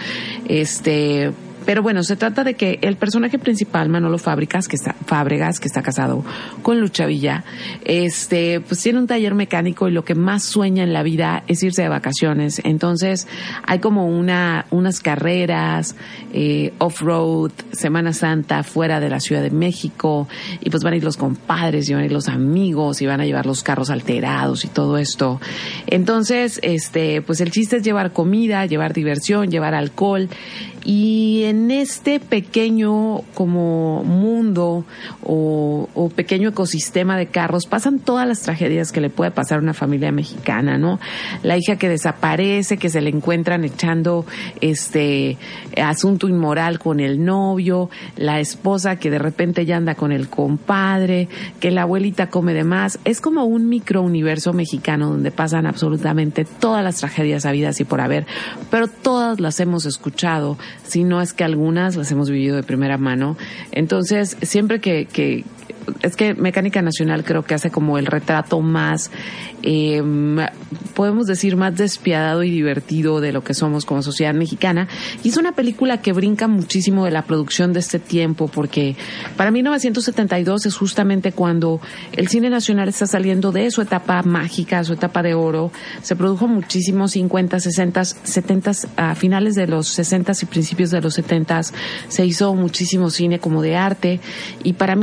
Este, pero bueno, se trata de que el personaje principal, Manolo Fábricas, que está, Fábregas, que está casado con Lucha Villa, este, pues tiene un taller mecánico y lo que más sueña en la vida es irse de vacaciones. Entonces, hay como una, unas carreras, eh, off-road, Semana Santa, fuera de la Ciudad de México, y pues van a ir los compadres, y van a ir los amigos, y van a llevar los carros alterados y todo esto. Entonces, este, pues el chiste es llevar comida, llevar diversión, llevar alcohol, y en este pequeño como mundo o, pequeño ecosistema de carros pasan todas las tragedias que le puede pasar a una familia mexicana, ¿no? La hija que desaparece, que se le encuentran echando este asunto inmoral con el novio, la esposa que de repente ya anda con el compadre, que la abuelita come de más. Es como un microuniverso mexicano donde pasan absolutamente todas las tragedias habidas y por haber, pero todas las hemos escuchado si no es que algunas las hemos vivido de primera mano. Entonces, siempre que, que es que Mecánica Nacional creo que hace como el retrato más, eh, podemos decir, más despiadado y divertido de lo que somos como sociedad mexicana. Y es una película que brinca muchísimo de la producción de este tiempo, porque para 1972 es justamente cuando el cine nacional está saliendo de su etapa mágica, su etapa de oro. Se produjo muchísimo 50, 60, 70, a finales de los 60 y principios de los 70 se hizo muchísimo cine como de arte. Y para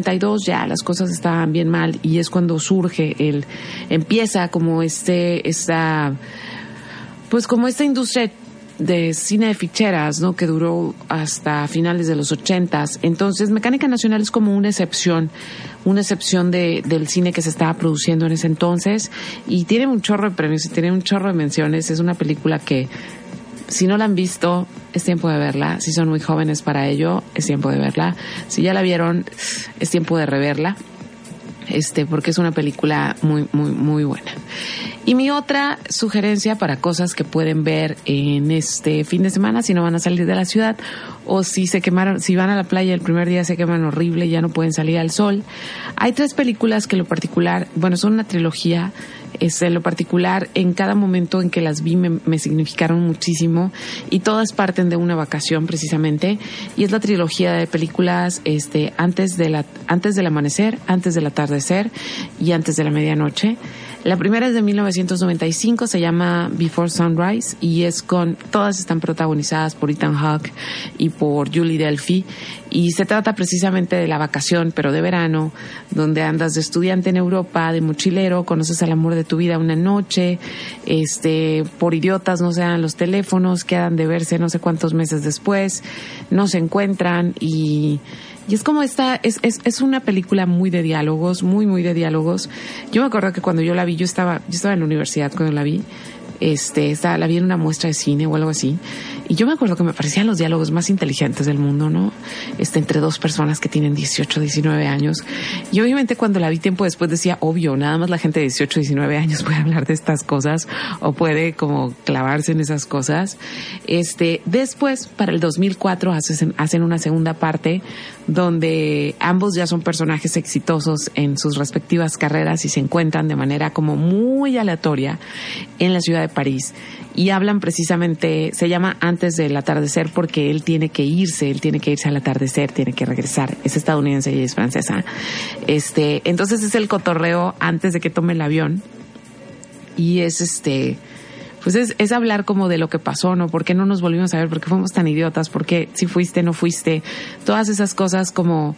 1972 ya las cosas estaban bien mal y es cuando surge el, empieza como este, esta, pues como esta industria de cine de ficheras, ¿no? Que duró hasta finales de los ochentas. Entonces, Mecánica Nacional es como una excepción, una excepción de, del cine que se estaba produciendo en ese entonces y tiene un chorro de premios y tiene un chorro de menciones. Es una película que, si no la han visto, es tiempo de verla. Si son muy jóvenes para ello, es tiempo de verla. Si ya la vieron, es tiempo de reverla este, porque es una película muy, muy, muy buena. Y mi otra sugerencia para cosas que pueden ver en este fin de semana, si no van a salir de la ciudad, o si se quemaron, si van a la playa el primer día se queman horrible ya no pueden salir al sol. Hay tres películas que lo particular, bueno, son una trilogía, es en lo particular, en cada momento en que las vi me, me, significaron muchísimo y todas parten de una vacación precisamente y es la trilogía de películas este antes de la antes del amanecer, antes del atardecer y antes de la medianoche. La primera es de 1995, se llama Before Sunrise y es con, todas están protagonizadas por Ethan Hawke y por Julie Delphi. Y se trata precisamente de la vacación, pero de verano, donde andas de estudiante en Europa, de mochilero, conoces al amor de tu vida una noche, este, por idiotas no se dan los teléfonos, quedan de verse no sé cuántos meses después, no se encuentran y y es como esta, es, es, es una película muy de diálogos, muy, muy de diálogos. Yo me acuerdo que cuando yo la vi, yo estaba, yo estaba en la universidad cuando la vi, este, estaba, la vi en una muestra de cine o algo así. Y yo me acuerdo que me parecían los diálogos más inteligentes del mundo, ¿no? Este, entre dos personas que tienen 18, 19 años. Y obviamente cuando la vi tiempo después decía, obvio, nada más la gente de 18, 19 años puede hablar de estas cosas o puede como clavarse en esas cosas. Este, después, para el 2004, hacen, hacen una segunda parte donde ambos ya son personajes exitosos en sus respectivas carreras y se encuentran de manera como muy aleatoria en la ciudad de París y hablan precisamente, se llama Antes del atardecer porque él tiene que irse, él tiene que irse al atardecer, tiene que regresar. Es estadounidense y es francesa. Este, entonces es el cotorreo antes de que tome el avión y es este, pues es, es hablar como de lo que pasó, ¿no? ¿Por qué no nos volvimos a ver? ¿Por qué fuimos tan idiotas? ¿Por qué si fuiste, no fuiste? Todas esas cosas como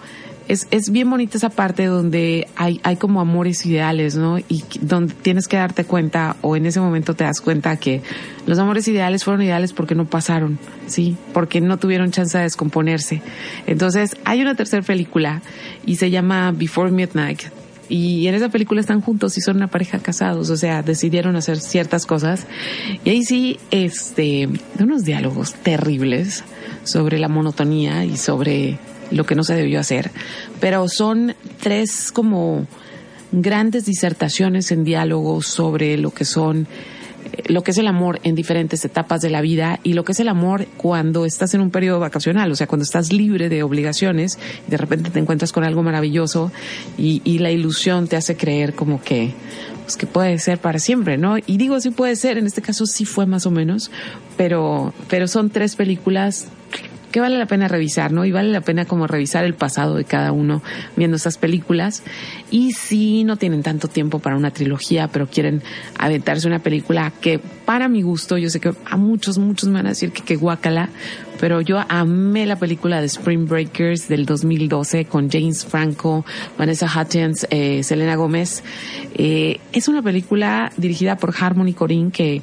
es, es bien bonita esa parte donde hay, hay como amores ideales, ¿no? Y donde tienes que darte cuenta, o en ese momento te das cuenta que los amores ideales fueron ideales porque no pasaron, ¿sí? Porque no tuvieron chance de descomponerse. Entonces, hay una tercera película y se llama Before Midnight. Y en esa película están juntos y son una pareja casados, o sea, decidieron hacer ciertas cosas. Y ahí sí, este, de unos diálogos terribles sobre la monotonía y sobre lo que no se debió hacer, pero son tres como grandes disertaciones en diálogo sobre lo que son lo que es el amor en diferentes etapas de la vida y lo que es el amor cuando estás en un periodo vacacional, o sea, cuando estás libre de obligaciones y de repente te encuentras con algo maravilloso y, y la ilusión te hace creer como que, pues que puede ser para siempre, ¿no? Y digo sí puede ser, en este caso sí fue más o menos, pero, pero son tres películas que vale la pena revisar, ¿no? Y vale la pena como revisar el pasado de cada uno viendo estas películas. Y si no tienen tanto tiempo para una trilogía, pero quieren aventarse una película que para mi gusto, yo sé que a muchos, muchos me van a decir que que guacala, pero yo amé la película de Spring Breakers del 2012 con James Franco, Vanessa Hudgens, eh, Selena Gómez. Eh, es una película dirigida por Harmony Corinne que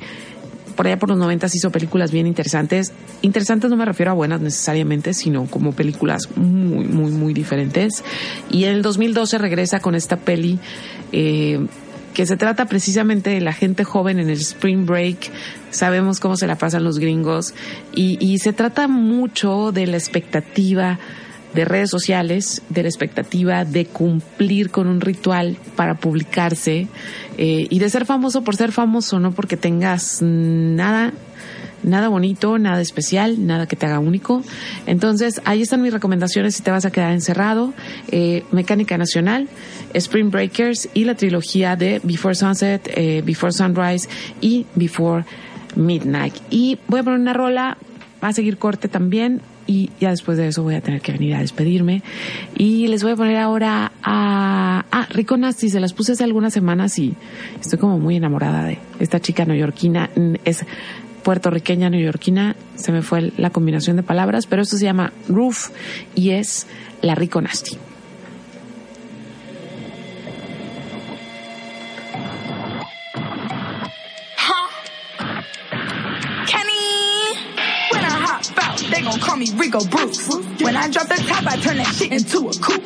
por allá por los 90 hizo películas bien interesantes. Interesantes no me refiero a buenas necesariamente, sino como películas muy, muy, muy diferentes. Y en el 2012 regresa con esta peli eh, que se trata precisamente de la gente joven en el Spring Break. Sabemos cómo se la pasan los gringos. Y, y se trata mucho de la expectativa de redes sociales, de la expectativa de cumplir con un ritual para publicarse eh, y de ser famoso por ser famoso, no porque tengas nada, nada bonito, nada especial, nada que te haga único. Entonces, ahí están mis recomendaciones si te vas a quedar encerrado. Eh, Mecánica Nacional, Spring Breakers y la trilogía de Before Sunset, eh, Before Sunrise y Before Midnight. Y voy a poner una rola, va a seguir corte también y ya después de eso voy a tener que venir a despedirme. Y les voy a poner ahora a... Ah, Rico Nasty, se las puse hace algunas semanas y estoy como muy enamorada de esta chica neoyorquina. Es puertorriqueña neoyorquina, se me fue la combinación de palabras, pero esto se llama Roof y es la Rico Nasty. Me Rico Bruce. When I drop the top, I turn that shit into a coupe.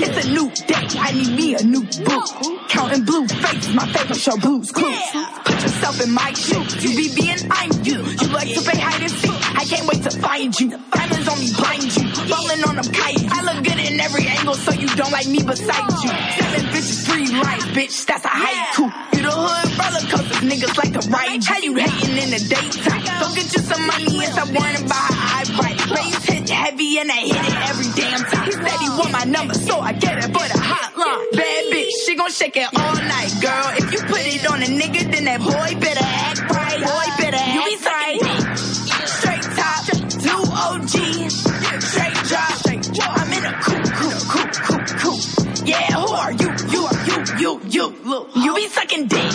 It's a new day, I need me a new boot. Counting blue faces, my favorite show Blues Clues. Put yourself in my shoes. You be being, I'm you. You like to play hide and seek. I can't wait to find you. Diamonds on me blind you. Falling on them kites. I look good in every angle, so you don't like me beside you. Seven bitches, three life, bitch. That's a haiku. You the hood roller coasters, niggas like to ride. How you hating in the daytime? Go uh, get you some money and stop worrying about how I right. Bass hit heavy and I hit it every damn time. He said he want my number, so I get it, but a hotline. Bad bitch, she gon' shake it all night, girl. If you put it on a nigga, then that boy better act right. Boy better act you be right. Are you? You are you, you, you. Look, you be sucking dick.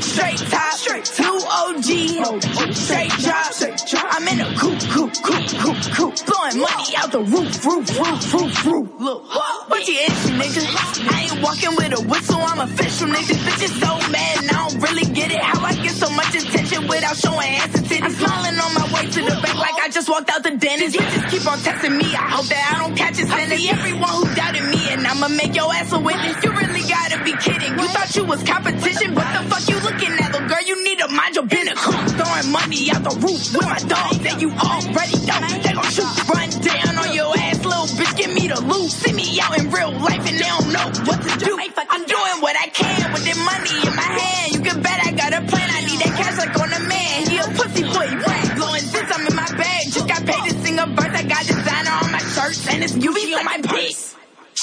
Straight top, two OG, straight drop. I'm in a coupe, coupe, coupe, coupe, coupe. Blowing money out the roof, roof, roof, roof, roof. Look, what's your issue, nigga? I ain't walking with a whistle, I'm official, nigga. Bitch is so mad and I don't really get it. How I get so much attention without showing ass and titties. I'm smiling on my way to the bank like I just walked out the dentist. You just keep on texting me, I hope that I don't catch a sentence. I see everyone who doubted me I'ma make your ass a witness. You really gotta be kidding. You thought you was competition, but the fuck you looking at, little girl? You need to mind your business. Throwing Blowing money out the roof with my dog. that you already know. They gon' shoot, run down on your ass, little bitch. Give me the loot. See me out in real life and they don't know what to do. I'm doing what I can with the money in my hand. You can bet I got a plan. I need that cash like on a man. He a pussy boy, right? Blowing this. I'm in my bag. Just got paid to sing a verse. I got designer on my shirts and it's UV on my purse.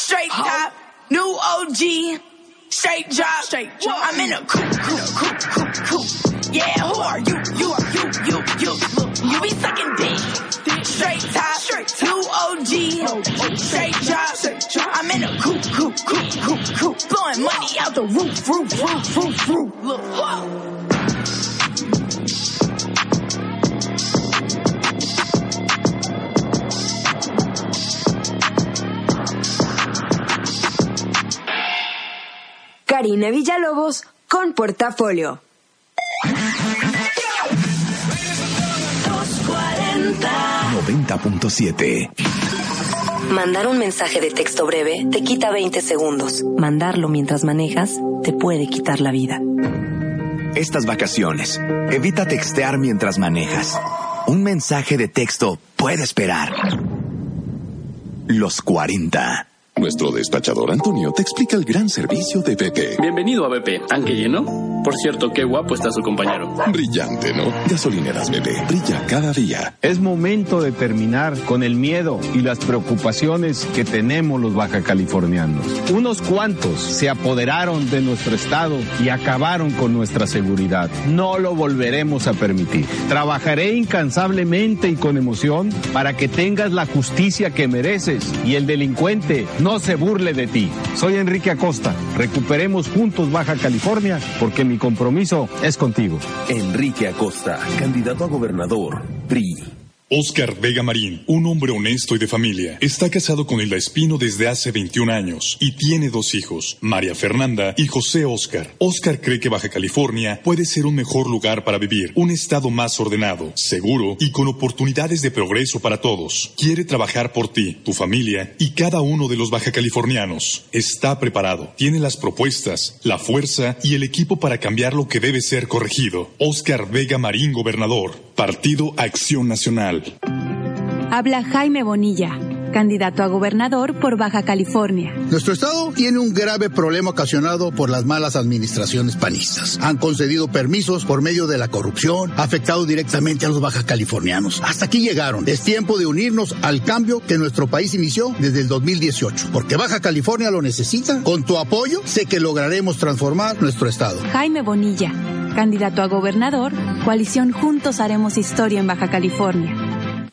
Straight top, new OG. Straight drop, straight drop. I'm in a coupe, coupe, coupe, coupe, coupe. Yeah, who are you? You are you, you, you. You be sucking dick. Straight top, straight top. New OG. Straight drop, straight drop. I'm in a coupe, coupe, coupe, coupe, coupe. Blowing money out the roof, roof, roof, roof, roof. Look, whoa. Karina Villalobos con portafolio. 90.7. Mandar un mensaje de texto breve te quita 20 segundos. Mandarlo mientras manejas te puede quitar la vida. Estas vacaciones, evita textear mientras manejas. Un mensaje de texto puede esperar. Los 40. Nuestro despachador Antonio te explica el gran servicio de BP. Bienvenido a BP. ¿Tanque lleno? Por cierto, qué guapo está su compañero. Brillante, ¿no? Gasolineras BP. Brilla cada día. Es momento de terminar con el miedo y las preocupaciones que tenemos los baja californianos. Unos cuantos se apoderaron de nuestro estado y acabaron con nuestra seguridad. No lo volveremos a permitir. Trabajaré incansablemente y con emoción para que tengas la justicia que mereces y el delincuente no se burle de ti. Soy Enrique Acosta. Recuperemos juntos Baja California porque mi compromiso es contigo. Enrique Acosta, candidato a gobernador, PRI. Oscar Vega Marín, un hombre honesto y de familia, está casado con Hilda Espino desde hace 21 años y tiene dos hijos, María Fernanda y José Oscar. Oscar cree que Baja California puede ser un mejor lugar para vivir, un estado más ordenado, seguro y con oportunidades de progreso para todos. Quiere trabajar por ti, tu familia y cada uno de los baja californianos. Está preparado, tiene las propuestas, la fuerza y el equipo para cambiar lo que debe ser corregido. Oscar Vega Marín, gobernador, Partido Acción Nacional. Habla Jaime Bonilla, candidato a gobernador por Baja California. Nuestro estado tiene un grave problema ocasionado por las malas administraciones panistas. Han concedido permisos por medio de la corrupción, afectado directamente a los baja californianos. Hasta aquí llegaron. Es tiempo de unirnos al cambio que nuestro país inició desde el 2018, porque Baja California lo necesita. Con tu apoyo, sé que lograremos transformar nuestro estado. Jaime Bonilla, candidato a gobernador, coalición Juntos Haremos Historia en Baja California.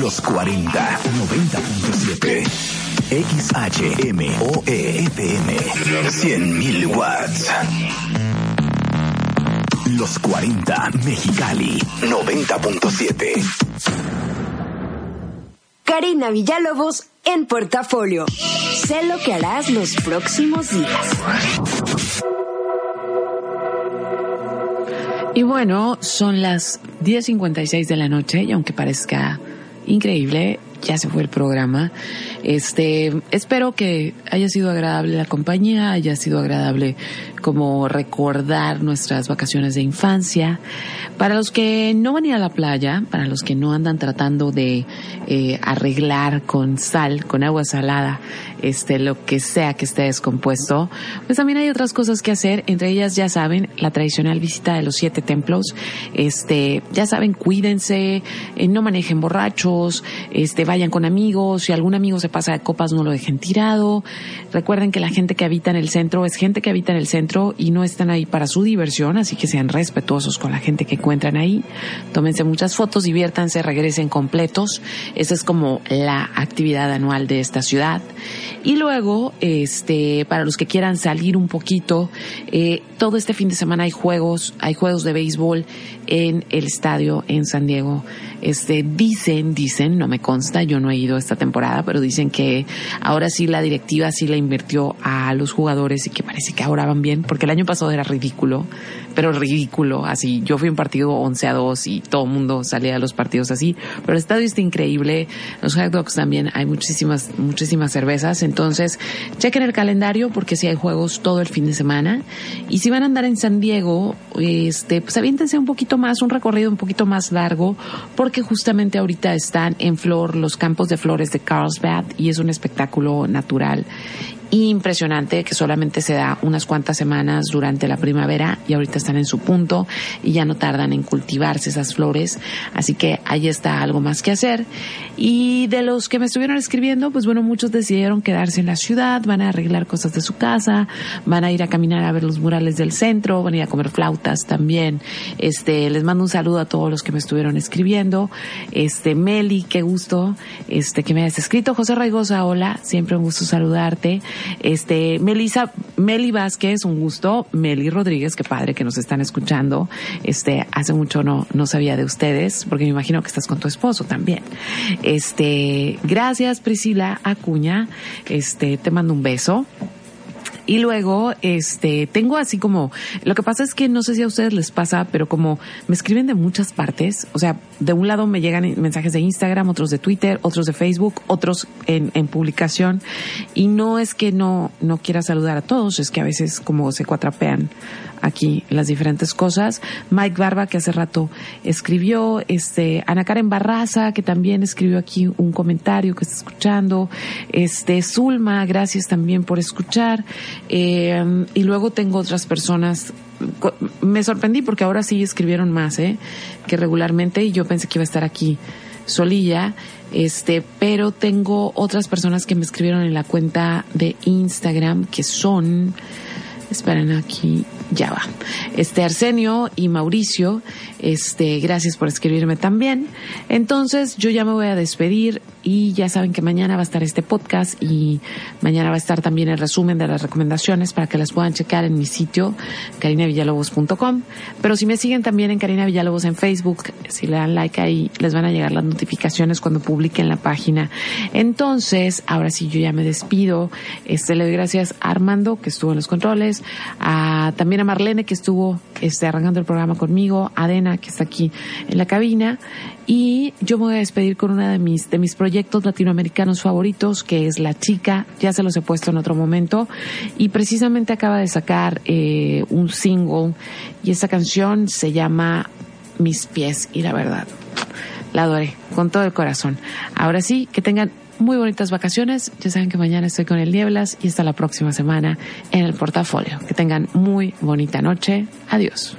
Los 40, 90.7. XHMOE FM. 100.000 watts. Los 40, Mexicali. 90.7. Karina Villalobos en portafolio. Sé lo que harás los próximos días. Y bueno, son las 10.56 de la noche y aunque parezca increíble, ya se fue el programa. Este, espero que haya sido agradable la compañía, haya sido agradable como recordar nuestras vacaciones de infancia. Para los que no van a ir a la playa, para los que no andan tratando de eh, arreglar con sal, con agua salada, este, lo que sea que esté descompuesto, pues también hay otras cosas que hacer. Entre ellas, ya saben, la tradicional visita de los siete templos. Este, ya saben, cuídense, eh, no manejen borrachos, este, vayan con amigos, si algún amigo se pasa de copas no lo dejen tirado. Recuerden que la gente que habita en el centro es gente que habita en el centro y no están ahí para su diversión, así que sean respetuosos con la gente que encuentran ahí. Tómense muchas fotos, diviértanse, regresen completos. Esa es como la actividad anual de esta ciudad. Y luego, este, para los que quieran salir un poquito, eh, todo este fin de semana hay juegos, hay juegos de béisbol en el estadio en San Diego. Este, dicen, dicen, no me consta, yo no he ido esta temporada, pero dicen que ahora sí la directiva sí la invirtió a los jugadores y que parece que ahora van bien, porque el año pasado era ridículo, pero ridículo, así. Yo fui un partido 11 a 2 y todo el mundo salía a los partidos así, pero el estadio está increíble, los hot dogs también, hay muchísimas, muchísimas cervezas, entonces chequen el calendario porque sí hay juegos todo el fin de semana y si van a andar en San Diego, este, pues aviéntense un poquito más, un recorrido un poquito más largo, porque justamente ahorita están en flor los campos de flores de Carlsbad y es un espectáculo natural impresionante que solamente se da unas cuantas semanas durante la primavera y ahorita están en su punto y ya no tardan en cultivarse esas flores, así que ahí está algo más que hacer. Y de los que me estuvieron escribiendo, pues bueno, muchos decidieron quedarse en la ciudad, van a arreglar cosas de su casa, van a ir a caminar a ver los murales del centro, van a ir a comer flautas también. Este, les mando un saludo a todos los que me estuvieron escribiendo. Este, Meli, qué gusto, este, que me hayas escrito. José Raigosa, hola, siempre un gusto saludarte. Este, Melisa, Meli Vázquez, un gusto. Meli Rodríguez, qué padre que nos están escuchando. Este, hace mucho no, no sabía de ustedes, porque me imagino que estás con tu esposo también. Este, gracias Priscila Acuña. Este, te mando un beso. Y luego, este, tengo así como, lo que pasa es que no sé si a ustedes les pasa, pero como me escriben de muchas partes, o sea, de un lado me llegan mensajes de Instagram, otros de Twitter, otros de Facebook, otros en, en publicación, y no es que no, no quiera saludar a todos, es que a veces como se cuatrapean aquí las diferentes cosas. Mike Barba, que hace rato escribió, este, Ana Karen Barraza, que también escribió aquí un comentario que está escuchando, este, Zulma, gracias también por escuchar, eh, y luego tengo otras personas me sorprendí porque ahora sí escribieron más, ¿eh? Que regularmente y yo pensé que iba a estar aquí solilla, este, pero tengo otras personas que me escribieron en la cuenta de Instagram que son, esperen aquí, ya va. Este Arsenio y Mauricio, este, gracias por escribirme también. Entonces, yo ya me voy a despedir y ya saben que mañana va a estar este podcast y mañana va a estar también el resumen de las recomendaciones para que las puedan checar en mi sitio carinavillalobos.com. Pero si me siguen también en Karina Villalobos en Facebook, si le dan like ahí, les van a llegar las notificaciones cuando publiquen la página. Entonces, ahora sí yo ya me despido. Este le doy gracias a Armando que estuvo en los controles, a también a Marlene que estuvo este arrancando el programa conmigo, a Dena que está aquí en la cabina. Y yo me voy a despedir con una de mis de mis proyectos latinoamericanos favoritos que es La Chica. Ya se los he puesto en otro momento. Y precisamente acaba de sacar eh, un single y esa canción se llama Mis pies y la verdad la adoré con todo el corazón. Ahora sí que tengan muy bonitas vacaciones. Ya saben que mañana estoy con el Nieblas y hasta la próxima semana en el portafolio. Que tengan muy bonita noche. Adiós.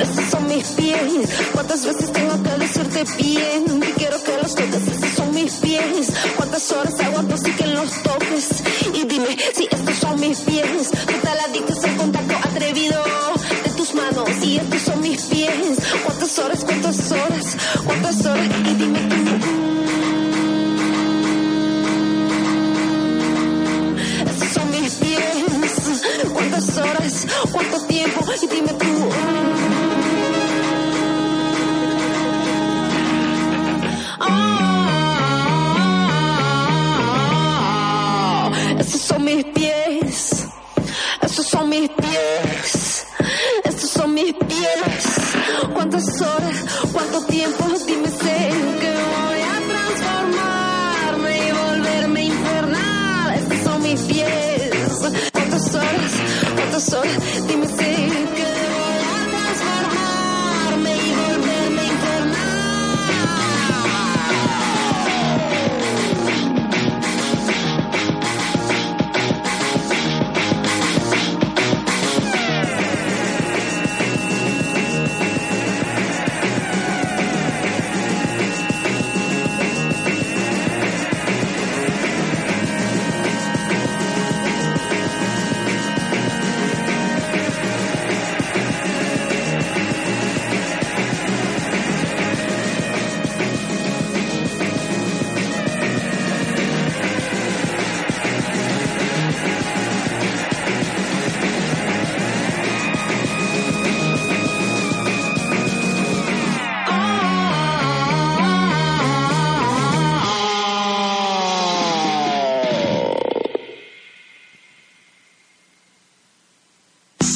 Esos son mis pies. ¿Cuántas veces tengo que decirte bien? Y quiero que los toques. Esos son mis pies. ¿Cuántas horas aguanto así que los toques? ¿Cuántas horas? ¿Cuántas horas? Y dime tú. Esos son mis pies. ¿Cuántas horas? ¿Cuánto tiempo? Y dime tú. Ah, Esos son mis pies. Esos son mis pies. Estos son mis pies. ¿Cuántas horas?